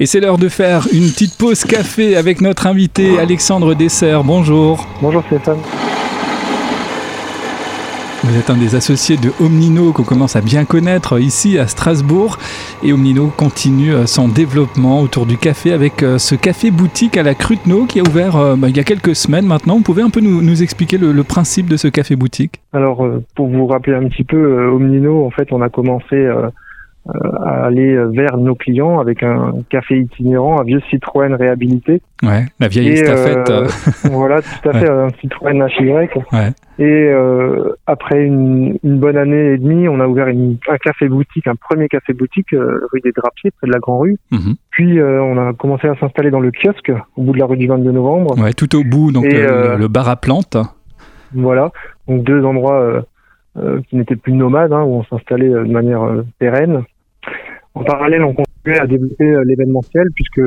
Et c'est l'heure de faire une petite pause café avec notre invité Alexandre Dessert. Bonjour. Bonjour Stéphane. Vous êtes un des associés de Omnino qu'on commence à bien connaître ici à Strasbourg. Et Omnino continue euh, son développement autour du café avec euh, ce café boutique à la Cruteno qui a ouvert euh, bah, il y a quelques semaines maintenant. Vous pouvez un peu nous, expliquer le, principe de ce café boutique? Alors, pour vous rappeler un petit peu, Omnino, en fait, on a commencé à aller vers nos clients avec un café itinérant, un vieux Citroën réhabilité. Ouais, la vieille estafette. voilà, tout à fait, un Citroën HY. Ouais. Et euh, après une, une, bonne année et demie, on a ouvert une, un café boutique, un premier café boutique euh, rue des Drapiers, près de la Grand Rue. Mhm. Puis euh, on a commencé à s'installer dans le kiosque au bout de la rue du 22 novembre. Ouais, tout au bout, donc le, bar à plantes. Voilà, donc deux endroits qui n'étaient plus nomades, hein, où on s'installait de manière pérenne. En parallèle, on continuait à développer l'événementiel puisque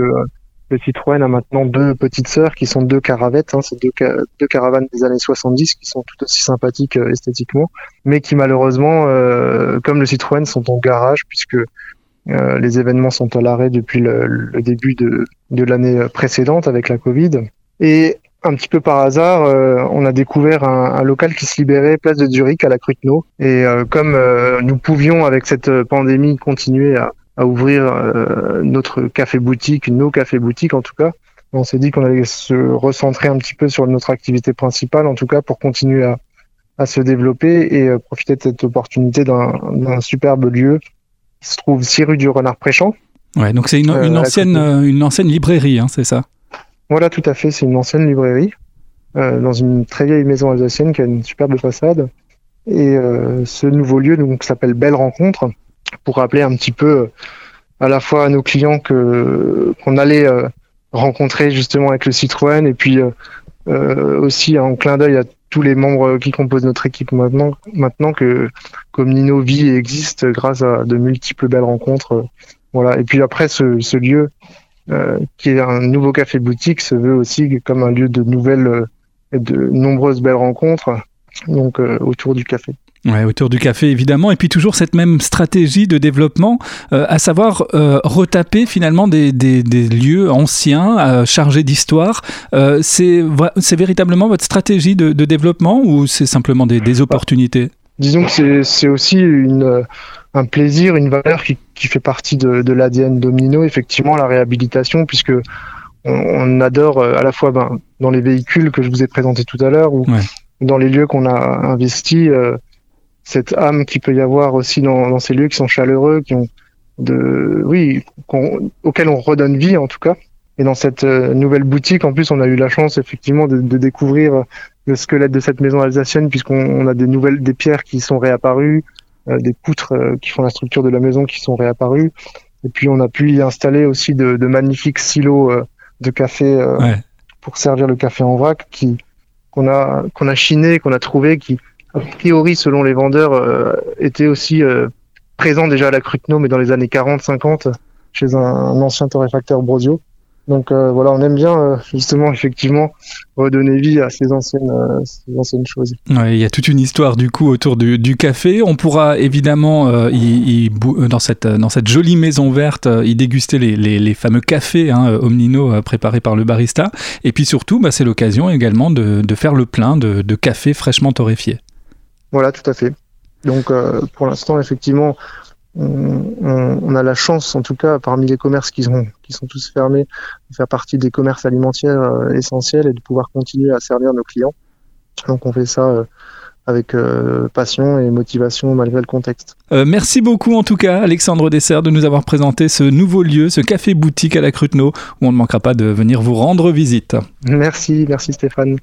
le Citroën a maintenant deux petites sœurs qui sont deux caravettes, hein, c'est deux, deux, caravanes des années 70 qui sont tout aussi sympathiques euh, esthétiquement, mais qui malheureusement, euh, comme le Citroën, sont en garage puisque euh, les événements sont à l'arrêt depuis le, début de, de l'année précédente avec la Covid. Et un petit peu par hasard, on a découvert un, un, local qui se libérait place de Zurich à la Cruteno. Et comme nous pouvions avec cette pandémie continuer à, à ouvrir euh, notre café boutique, nos cafés boutiques en tout cas. On s'est dit qu'on allait se recentrer un petit peu sur notre activité principale, en tout cas pour continuer à, à se développer et euh, profiter de cette opportunité d'un superbe lieu qui se trouve 6 rue du Renard Préchant. Ouais, donc c'est une, une, euh, ancienne, une ancienne librairie, hein, c'est ça? Voilà, tout à fait, c'est une ancienne librairie dans une très vieille maison alsacienne qui a une superbe façade. Et ce nouveau lieu donc s'appelle Belle Rencontre pour rappeler un petit peu euh, à la fois à nos clients que qu'on allait euh, rencontrer justement avec le Citroën et puis euh, aussi en clin d'œil à tous les membres qui composent notre équipe maintenant, maintenant que comme Nino vit et existe grâce à de multiples belles rencontres. voilà. Et puis après, ce lieu, qui est un nouveau café boutique, se veut aussi comme un lieu de nouvelles et de nombreuses belles rencontres donc autour du café. Ouais, autour du café évidemment, et puis toujours cette même stratégie de développement, euh, à savoir euh, retaper finalement des, des, des lieux anciens euh, chargés d'histoire. Euh, c'est c'est véritablement votre stratégie de, de développement ou c'est simplement des, des, opportunités? Disons que c'est aussi une, un plaisir, une valeur qui, qui fait partie de, de l'ADN Domino, effectivement la réhabilitation, puisque on, on adore à la fois ben, dans les véhicules que je vous ai présentés tout à l'heure ou dans les lieux qu'on a investis cette âme qui peut y avoir aussi dans, dans, ces lieux qui sont chaleureux, qui ont de, oui, auxquels on redonne vie en tout cas. Et dans cette euh, nouvelle boutique, en plus, on a eu la chance effectivement de, de découvrir le squelette de cette maison alsacienne, puisqu'on a des nouvelles, des pierres qui sont réapparues, euh, des poutres euh, qui font la structure de la maison qui sont réapparues. Et puis on a pu y installer aussi de, de magnifiques silos de café pour servir le café en vrac, qui qu'on a qu'on a chiné, qu'on a trouvé, qui a priori, selon les vendeurs, euh, était aussi euh, présent déjà à la Cruteno, mais dans les années 40-50, chez un, ancien torréfacteur Brosio. Donc euh, voilà, on aime bien justement effectivement redonner vie à ces anciennes, ces anciennes choses. Ouais, il y a toute une histoire du coup autour du, du café. On pourra évidemment y, y, dans cette dans cette jolie maison verte y déguster les, les, les fameux cafés hein, Omnino préparés par le barista. Et puis surtout, bah, c'est l'occasion également de, de, faire le plein de, de café fraîchement torréfié. Voilà, tout à fait. Donc euh, pour l'instant, effectivement, on, a la chance, en tout cas, parmi les commerces qui sont, qui sont tous fermés, de faire partie des commerces alimentaires euh, essentiels et de pouvoir continuer à servir nos clients. Donc on fait ça euh, avec passion et motivation malgré le contexte. merci beaucoup en tout cas Alexandre Dessert de nous avoir présenté ce nouveau lieu, ce café boutique à la Cruteno où on ne manquera pas de venir vous rendre visite. Merci, merci Stéphane.